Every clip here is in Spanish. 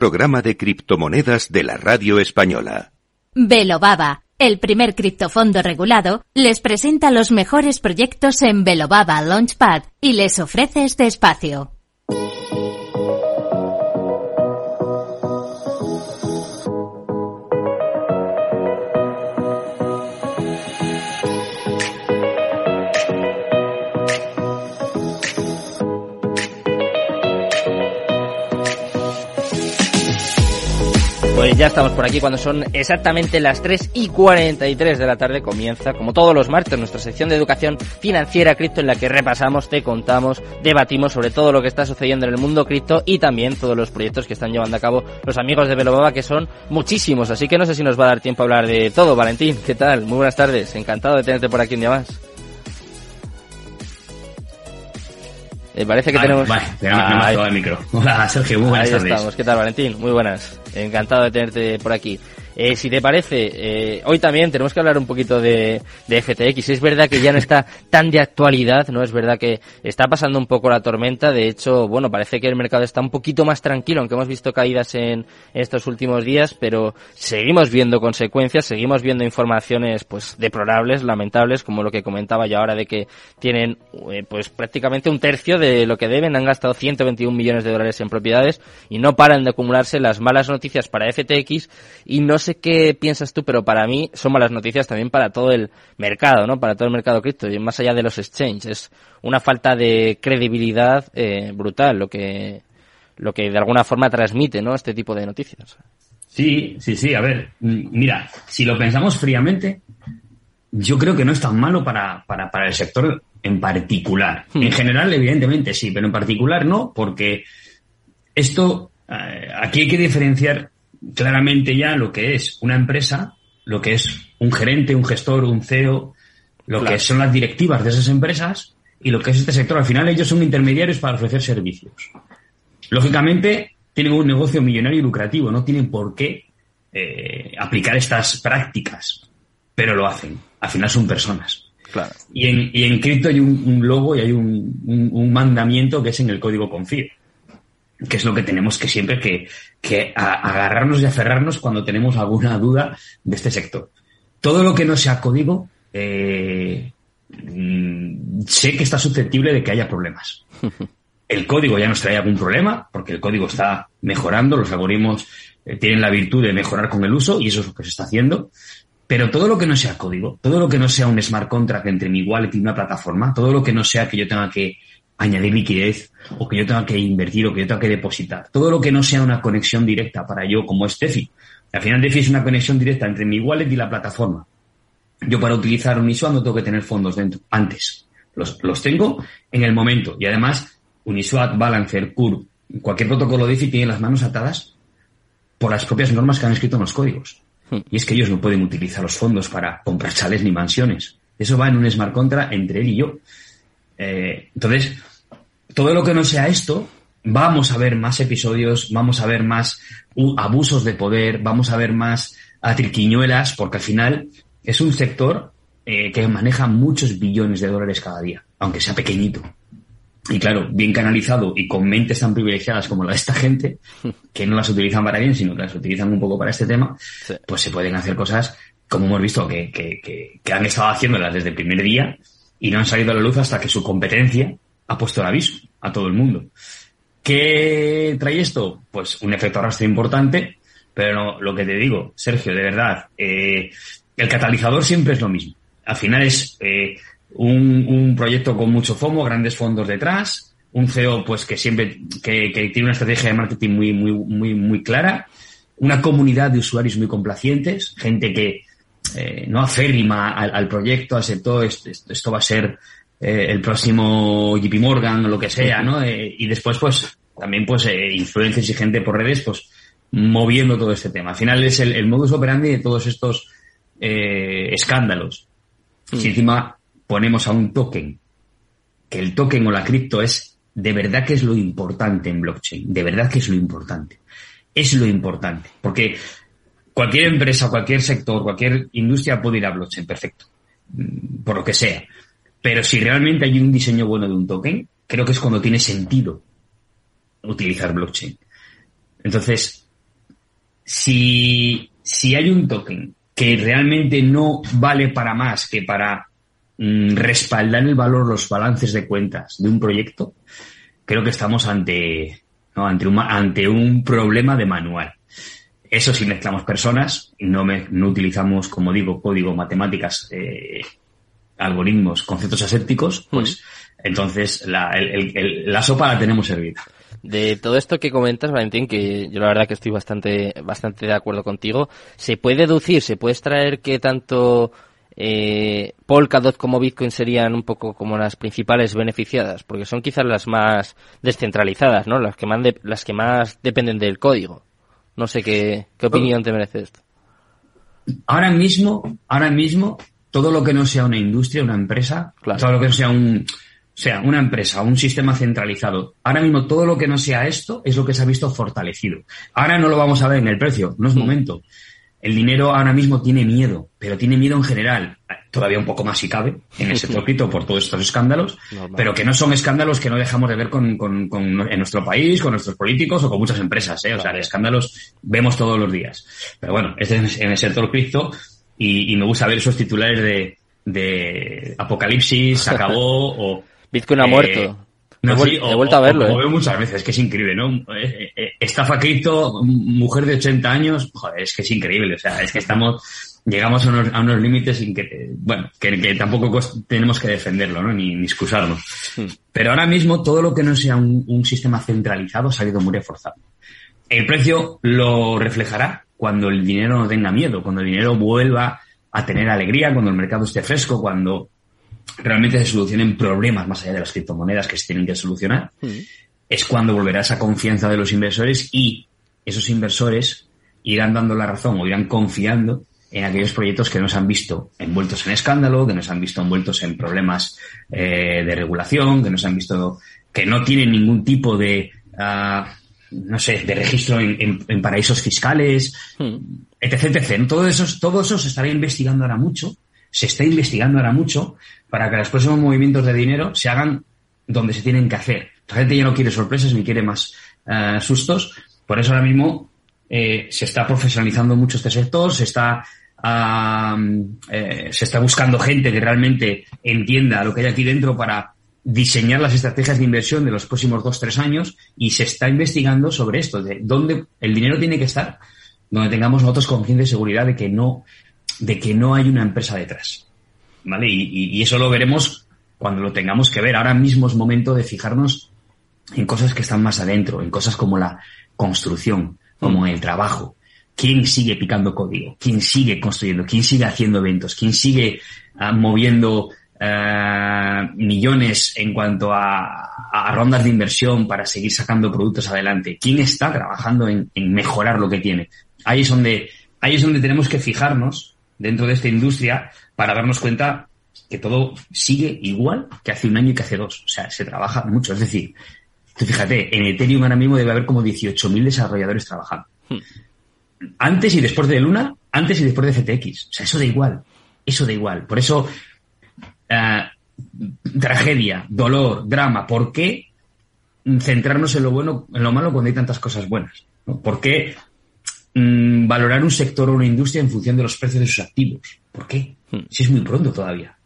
Programa de criptomonedas de la radio española. Velobaba, el primer criptofondo regulado, les presenta los mejores proyectos en Velobaba Launchpad y les ofrece este espacio. Pues ya estamos por aquí cuando son exactamente las 3 y 43 de la tarde. Comienza, como todos los martes, nuestra sección de educación financiera cripto en la que repasamos, te contamos, debatimos sobre todo lo que está sucediendo en el mundo cripto y también todos los proyectos que están llevando a cabo los amigos de Velobaba, que son muchísimos. Así que no sé si nos va a dar tiempo a hablar de todo. Valentín, ¿qué tal? Muy buenas tardes. Encantado de tenerte por aquí un día más. Eh, parece que Vale, tenemos... Vale, tenemos Ah, el micro. Hola, Sergio, muy buenas Ahí tardes. estamos. ¿Qué tal, Valentín? Muy buenas. Encantado de tenerte por aquí. Eh, si te parece, eh, hoy también tenemos que hablar un poquito de, de FTX. Es verdad que ya no está tan de actualidad, ¿no? Es verdad que está pasando un poco la tormenta. De hecho, bueno, parece que el mercado está un poquito más tranquilo, aunque hemos visto caídas en estos últimos días, pero seguimos viendo consecuencias, seguimos viendo informaciones, pues, deplorables, lamentables, como lo que comentaba yo ahora de que tienen, eh, pues, prácticamente un tercio de lo que deben. Han gastado 121 millones de dólares en propiedades y no paran de acumularse las malas noticias para FTX y no sé qué piensas tú, pero para mí son malas noticias también para todo el mercado, ¿no? Para todo el mercado cripto y más allá de los exchanges. Es una falta de credibilidad eh, brutal lo que lo que de alguna forma transmite, ¿no? Este tipo de noticias. Sí, sí, sí. A ver, mira, si lo pensamos fríamente, yo creo que no es tan malo para, para, para el sector en particular. Hmm. En general, evidentemente sí, pero en particular no, porque esto, eh, aquí hay que diferenciar claramente ya lo que es una empresa, lo que es un gerente, un gestor, un CEO, lo Claro. que son las directivas de esas empresas y lo que es este sector. Al final ellos son intermediarios para ofrecer servicios. Lógicamente, tienen un negocio millonario y lucrativo, no tienen por qué eh, aplicar estas prácticas, pero lo hacen. Al final son personas. Claro. Y en, y en cripto hay un, un logo y hay un, un- un mandamiento que es en el código confío, que es lo que tenemos que siempre que, que agarrarnos y aferrarnos cuando tenemos alguna duda de este sector. Todo lo que no sea código, eh, mm, sé que está susceptible de que haya problemas. El código ya nos trae algún problema, porque el código está mejorando, los algoritmos eh, tienen la virtud de mejorar con el uso y eso es lo que se está haciendo. Pero todo lo que no sea código, todo lo que no sea un smart contract entre mi wallet y una plataforma, todo lo que no sea que yo tenga que añadir liquidez o que yo tenga que invertir o que yo tenga que depositar, todo lo que no sea una conexión directa para yo como es DeFi. Al final DeFi es una conexión directa entre mi wallet y la plataforma. Yo para utilizar Uniswap no tengo que tener fondos dentro. Antes. Los, los tengo en el momento. Y además, Uniswap, Balancer, Curve, cualquier protocolo DeFi tiene las manos atadas por las propias normas que han escrito en los códigos. Y es que ellos no pueden utilizar los fondos para comprar chales ni mansiones. Eso va en un smart contract entre él y yo. Eh, entonces, todo lo que no sea esto, vamos a ver más episodios, vamos a ver más abusos de poder, vamos a ver más atriquiñuelas, porque al final es un sector eh, que maneja muchos billones de dólares cada día, aunque sea pequeñito. Y claro, bien canalizado y con mentes tan privilegiadas como la de esta gente, que no las utilizan para bien, sino que las utilizan un poco para este tema, Sí. pues se pueden hacer cosas, como hemos visto, que, que, que, que han estado haciéndolas desde el primer día y no han salido a la luz hasta que su competencia ha puesto el aviso a todo el mundo. ¿Qué trae esto? Pues un efecto arrastre importante, pero lo que te digo, Sergio, de verdad, eh, el catalizador siempre es lo mismo. Al final es eh, un, proyecto con mucho FOMO, grandes fondos detrás, un CEO pues que siempre que tiene una estrategia de marketing muy muy muy muy clara, una comunidad de usuarios muy complacientes, gente que eh, no aférrima al, al proyecto, aceptó esto, esto, esto va a ser eh, el próximo JP Morgan o lo que sea, ¿no? Eh, y después pues también pues influencers y gente por redes pues moviendo todo este tema. Al final es el, el modus operandi de todos estos escándalos. Si encima ponemos a un token, que el token o la cripto es de verdad que es lo importante en blockchain, de verdad que es lo importante. Es lo importante, porque cualquier empresa, cualquier sector, cualquier industria puede ir a blockchain, perfecto, mm, por lo que sea. Pero si realmente hay un diseño bueno de un token, creo que es cuando tiene sentido utilizar blockchain. Entonces, si, si hay un token que realmente no vale para más que para mm, respaldar el valor, los balances de cuentas de un proyecto, creo que estamos ante, ante, un, ante un problema de manual. Eso si mezclamos personas, no, me, no utilizamos, como digo, código, matemáticas, eh, algoritmos, conceptos asépticos, pues entonces la, el, el, la sopa la tenemos servida. De todo esto que comentas, Valentín, que yo la verdad que estoy bastante, bastante de acuerdo contigo, ¿se puede deducir, se puede extraer que tanto eh, Polkadot como Bitcoin serían un poco como las principales beneficiadas? Porque son quizás las más descentralizadas, ¿no? Las que más, de, las que más dependen del código. No sé qué, qué opinión te merece esto. Ahora mismo, ahora mismo, todo lo que no sea una industria, una empresa, claro. todo lo que no sea un, sea una empresa, un sistema centralizado, ahora mismo todo lo que no sea esto es lo que se ha visto fortalecido. Ahora no lo vamos a ver en el precio, no es momento. El dinero ahora mismo tiene miedo, pero tiene miedo en general, todavía un poco más si cabe, en el sector cripto por todos estos escándalos, Normal. pero que no son escándalos que no dejamos de ver con, con, con, en nuestro país, con nuestros políticos o con muchas empresas, ¿eh? O sea, escándalos vemos todos los días. Pero bueno, este es en el sector cripto y, y me gusta ver esos titulares de, de apocalipsis, se acabó o... Bitcoin ha eh, muerto. No, he, sí, he vuelto a verlo. Lo ¿eh? veo muchas veces, es que es increíble, ¿no? Eh, eh, estafa cripto, mujer de 80 años, joder, es que es increíble, o sea, es que estamos, llegamos a unos, a unos límites sin que, bueno, que, que tampoco tenemos que defenderlo, ¿no? Ni, ni excusarnos. Hmm. Pero ahora mismo todo lo que no sea un, un sistema centralizado ha ido muy reforzado. El precio lo reflejará cuando el dinero no tenga miedo, cuando el dinero vuelva a tener alegría, cuando el mercado esté fresco, cuando realmente se solucionen problemas más allá de las criptomonedas que se tienen que solucionar, mm. es cuando volverá esa confianza de los inversores y esos inversores irán dando la razón o irán confiando en aquellos proyectos que nos han visto envueltos en escándalo, que nos han visto envueltos en problemas eh, de regulación, que nos han visto que no tienen ningún tipo de, uh, no sé, de registro en, en, en paraísos fiscales, hmm. etc, etc. Todo eso, todo eso se estará investigando ahora mucho, se está investigando ahora mucho para que los próximos movimientos de dinero se hagan donde se tienen que hacer. La gente ya no quiere sorpresas ni quiere más uh, sustos. Por eso ahora mismo eh, se está profesionalizando mucho este sector, se está, uh, eh, se está buscando gente que realmente entienda lo que hay aquí dentro para diseñar las estrategias de inversión de los próximos dos, tres años y se está investigando sobre esto, de dónde el dinero tiene que estar, donde tengamos nosotros conciencia y seguridad de que no, de que no hay una empresa detrás. ¿Vale? Y, y, y, eso lo veremos cuando lo tengamos que ver. Ahora mismo es momento de fijarnos en cosas que están más adentro, en cosas como la construcción, como el trabajo. ¿Quién sigue picando código? ¿Quién sigue construyendo? ¿Quién sigue haciendo eventos? ¿Quién sigue uh, moviendo Uh, millones en cuanto a, a, rondas de inversión para seguir sacando productos adelante. ¿Quién está trabajando en, en, mejorar lo que tiene? Ahí es donde, ahí es donde tenemos que fijarnos dentro de esta industria para darnos cuenta que todo sigue igual que hace un año y que hace dos. O sea, se trabaja mucho. Es decir, tú fíjate, en Ethereum ahora mismo debe haber como 18.000 desarrolladores trabajando. Hmm. Antes y después de Luna, antes y después de FTX. O sea, eso da igual. Eso da igual. Por eso uh, tragedia, dolor, drama. ¿Por qué centrarnos en lo bueno, en lo malo cuando hay tantas cosas buenas? ¿no? ¿Por qué mm, valorar un sector o una industria en función de los precios de sus activos? ¿Por qué? Hmm. Si es muy pronto todavía.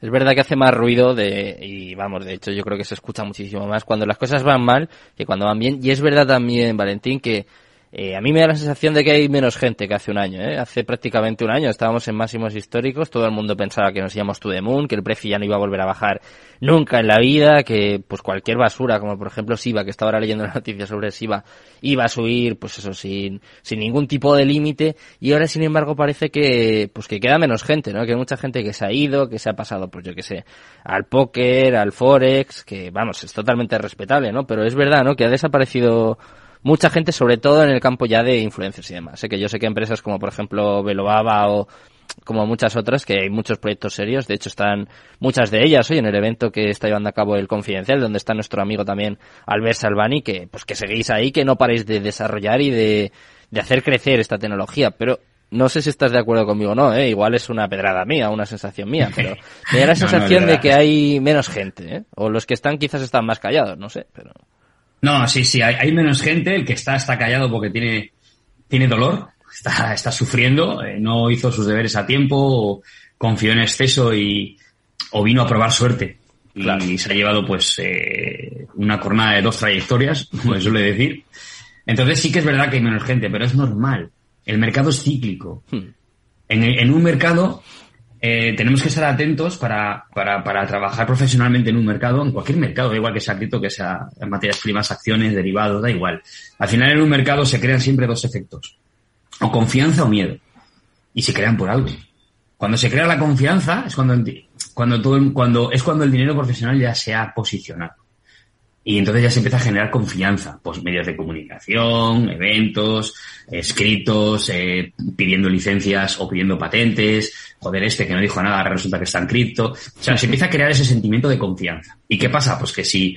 Es verdad que hace más ruido de, y vamos, de hecho yo creo que se escucha muchísimo más cuando las cosas van mal que cuando van bien. Y es verdad también, Valentín, que eh, a mí me da la sensación de que hay menos gente que hace un año. ¿eh? Hace prácticamente un año estábamos en máximos históricos, todo el mundo pensaba que nos íbamos to the moon, que el precio ya no iba a volver a bajar nunca en la vida, que pues cualquier basura, como por ejemplo SIVA, que estaba ahora leyendo la noticia sobre SIVA, iba a subir, pues eso, sin, sin ningún tipo de límite, y ahora sin embargo parece que, pues que queda menos gente, ¿no? Que hay mucha gente que se ha ido, que se ha pasado, pues yo que sé, al póker, al forex, que vamos, es totalmente respetable, ¿no? Pero es verdad, ¿no? Que ha desaparecido mucha gente, sobre todo en el campo ya de influencers y demás. Sé que yo sé que empresas como por ejemplo Velobaba o como muchas otras, que hay muchos proyectos serios, de hecho están muchas de ellas hoy en el evento que está llevando a cabo el Confidencial, donde está nuestro amigo también Albert Salvani, que pues que seguís ahí, que no paréis de desarrollar y de, de hacer crecer esta tecnología, pero no sé si estás de acuerdo conmigo o no, ¿eh? igual es una pedrada mía, una sensación mía, pero me da la sensación no, no, de que hay menos gente, ¿eh? o los que están quizás están más callados, no sé, pero... No, sí, sí, hay, hay, menos gente, el que está está callado porque tiene tiene dolor, está, está sufriendo, eh, no hizo sus deberes a tiempo, o confió en exceso y, o vino a probar suerte. Y se ha llevado pues eh, una cornada de dos trayectorias, como se suele decir. Entonces sí que es verdad que hay menos gente, pero es normal. El mercado es cíclico. Hmm. En, en un mercado eh, tenemos que estar atentos para, para, para, trabajar profesionalmente en un mercado, en cualquier mercado, da igual que sea cripto, que sea en materias primas, acciones, derivados, da igual. Al final en un mercado se crean siempre dos efectos. O confianza o miedo. Y se crean por algo. Cuando se crea la confianza es cuando, cuando todo, cuando, es cuando el dinero profesional ya se ha posicionado. Y entonces ya se empieza a generar confianza, pues medios de comunicación, eventos, escritos, eh, pidiendo licencias o pidiendo patentes, joder, este que no dijo nada, ahora resulta que está en cripto. O sea, se empieza a crear ese sentimiento de confianza. ¿Y qué pasa? Pues que si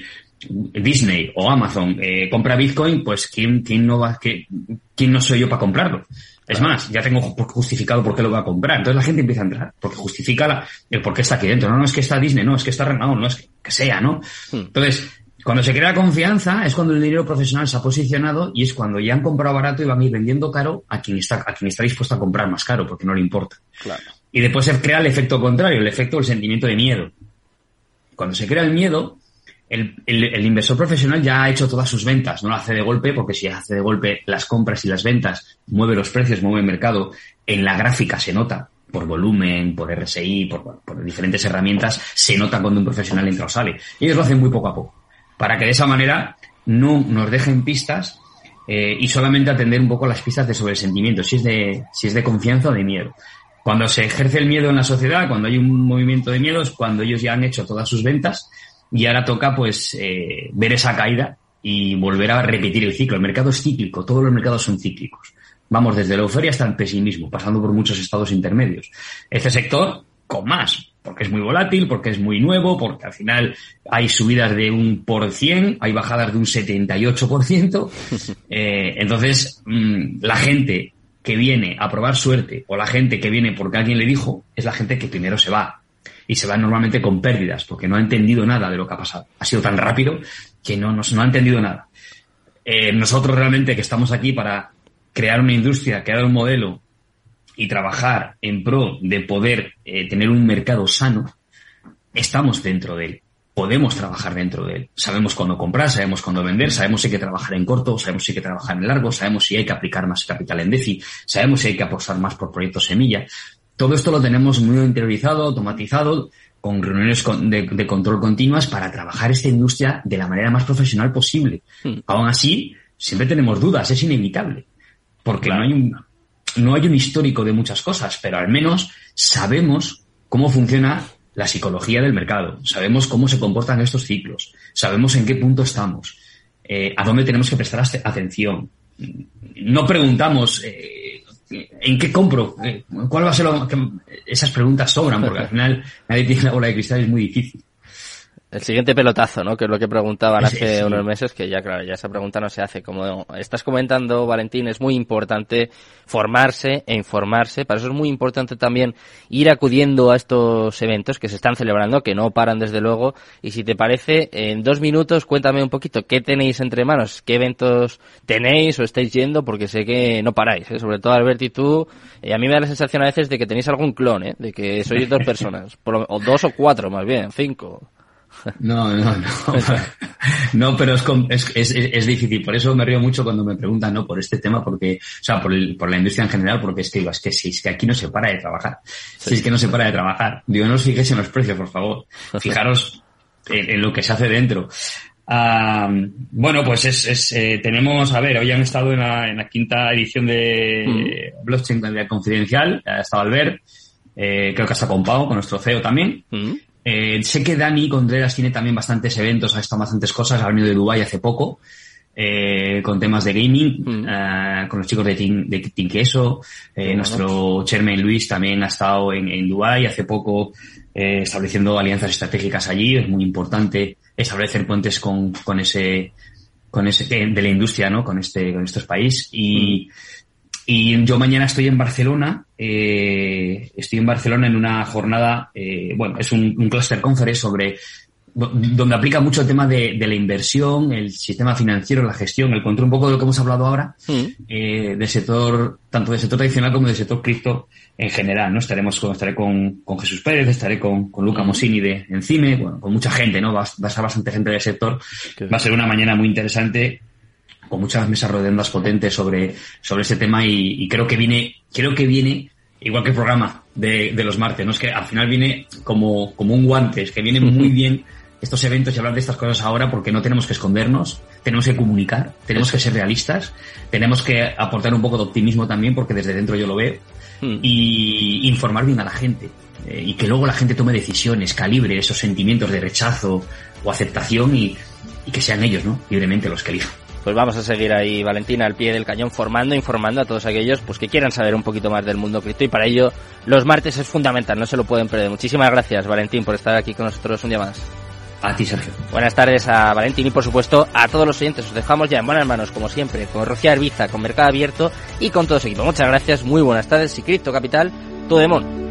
Disney o Amazon eh, compra Bitcoin, pues ¿quién, quién no va, qué, quién no soy yo para comprarlo? Es más, ya tengo justificado por qué lo voy a comprar. Entonces la gente empieza a entrar, porque justifica la, el por qué está aquí dentro. No, no es que está Disney, no, es que está Renault, no es que, que sea, ¿no? Entonces, cuando se crea confianza es cuando el dinero profesional se ha posicionado y es cuando ya han comprado barato y van a ir vendiendo caro a quien está, a quien está dispuesto a comprar más caro porque no le importa. Claro. Y después se crea el efecto contrario, el efecto del sentimiento de miedo. Cuando se crea el miedo, el, el, el, inversor profesional ya ha hecho todas sus ventas, no lo hace de golpe, porque si hace de golpe las compras y las ventas, mueve los precios, mueve el mercado, en la gráfica se nota, por volumen, por RSI, por, por diferentes herramientas, se nota cuando un profesional entra o sale. Ellos lo hacen muy poco a poco para que de esa manera no nos dejen pistas eh, y solamente atender un poco las pistas de sobre sentimiento, si es de, si es de confianza o de miedo. Cuando se ejerce el miedo en la sociedad, cuando hay un movimiento de miedo, es cuando ellos ya han hecho todas sus ventas y ahora toca pues eh, ver esa caída y volver a repetir el ciclo. El mercado es cíclico, todos los mercados son cíclicos. Vamos desde la euforia hasta el pesimismo, pasando por muchos estados intermedios. Este sector, con más, porque es muy volátil, porque es muy nuevo, porque al final hay subidas de un por cien, hay bajadas de un 78%. Eh, entonces, mmm, la gente que viene a probar suerte o la gente que viene porque alguien le dijo es la gente que primero se va. Y se va normalmente con pérdidas, porque no ha entendido nada de lo que ha pasado. Ha sido tan rápido que no, no, no ha entendido nada. Eh, nosotros realmente que estamos aquí para crear una industria, crear un modelo y trabajar en pro de poder eh, tener un mercado sano, estamos dentro de él. Podemos trabajar dentro de él. Sabemos cuándo comprar, sabemos cuándo vender, sabemos si hay que trabajar en corto, sabemos si hay que trabajar en largo, sabemos si hay que aplicar más capital en DeFi, sabemos si hay que apostar más por proyectos semilla. Todo esto lo tenemos muy interiorizado, automatizado, con reuniones de, de, control continuas para trabajar esta industria de la manera más profesional posible. Hmm. Aún así, siempre tenemos dudas, es inevitable. Porque claro. no hay un, no hay un histórico de muchas cosas, pero al menos sabemos cómo funciona la psicología del mercado, sabemos cómo se comportan estos ciclos, sabemos en qué punto estamos, eh, a dónde tenemos que prestar atención. No preguntamos eh, en qué compro, eh, cuál va a ser lo que esas preguntas sobran, porque al final nadie tiene la bola de cristal, es muy difícil. El siguiente pelotazo, ¿no? Que es lo que preguntaban hace sí, unos meses, que ya, claro, ya esa pregunta no se hace. Como estás comentando, Valentín, es muy importante formarse e informarse. Para eso es muy importante también ir acudiendo a estos eventos que se están celebrando, que no paran desde luego. Y si te parece, en dos minutos cuéntame un poquito qué tenéis entre manos, qué eventos tenéis o estáis yendo, porque sé que no paráis, ¿eh? sobre todo Albert y tú. Eh, a mí me da la sensación a veces de que tenéis algún clon, ¿eh? De que sois dos personas, o dos o cuatro más bien, cinco. No, no, no. No, pero es, es, es, es, difícil. Por eso me río mucho cuando me preguntan, ¿no? Por este tema, porque, o sea, por, el, por la industria en general, porque es que digo, es que si es que aquí no se para de trabajar. Sí. Si es que no se para de trabajar. Digo, no os fijéis en los precios, por favor. Fijaros en, en lo que se hace dentro. Bueno, pues es, es eh, tenemos, a ver, hoy han estado en la, en la quinta edición de mm. Blockchain de Confidencial, ha estado Albert, eh, creo que hasta con Pau, con nuestro CEO también. Mm. Eh, sé que Dani Contreras tiene también bastantes eventos, ha estado bastantes cosas, ha venido de Dubai hace poco, eh, con temas de gaming, mm. uh, con los chicos de Team, de Team Queso, eh, nuestro chairman Luis también ha estado en, en Dubai hace poco, eh, estableciendo alianzas estratégicas allí, es muy importante establecer puentes con, con ese, con ese, de la industria, ¿no? Con este, con estos países y, mm. Y yo mañana estoy en Barcelona, eh, estoy en Barcelona en una jornada, eh, bueno, es un, un cluster conference sobre donde aplica mucho el tema de, la inversión, el sistema financiero, la gestión, el control, un poco de lo que hemos hablado ahora, mm. eh, del sector, tanto del sector tradicional como del sector cripto en general, ¿no? Estaremos con, estaré con, con Jesús Pérez, estaré con, con Luca mm. Mosini de Encime, bueno, con mucha gente, ¿no? Va, va a ser bastante gente del sector. Va a ser una mañana muy interesante con muchas mesas redondas potentes sobre, sobre este tema y, y creo que viene, creo que viene igual que el programa de, de, los martes, ¿no? Es que al final viene como, como un guante, es que viene muy bien estos eventos y hablar de estas cosas ahora porque no tenemos que escondernos, tenemos que comunicar, tenemos que ser realistas, tenemos que aportar un poco de optimismo también porque desde dentro yo lo veo hmm. y informar bien a la gente eh, y que luego la gente tome decisiones, calibre esos sentimientos de rechazo o aceptación y, y que sean ellos, ¿no? Libremente los que elijan pues vamos a seguir ahí, Valentina, al pie del cañón, formando, informando a todos aquellos pues que quieran saber un poquito más del mundo cripto y para ello los martes es fundamental, no se lo pueden perder. Muchísimas gracias, Valentín, por estar aquí con nosotros un día más. A ti, Sergio. Buenas tardes a Valentín y por supuesto a todos los oyentes. Os dejamos ya en buenas manos, como siempre, con Rocío Arbiza, con Mercado Abierto y con todo su equipo. Muchas gracias, muy buenas tardes y Cripto Capital, todo de mon.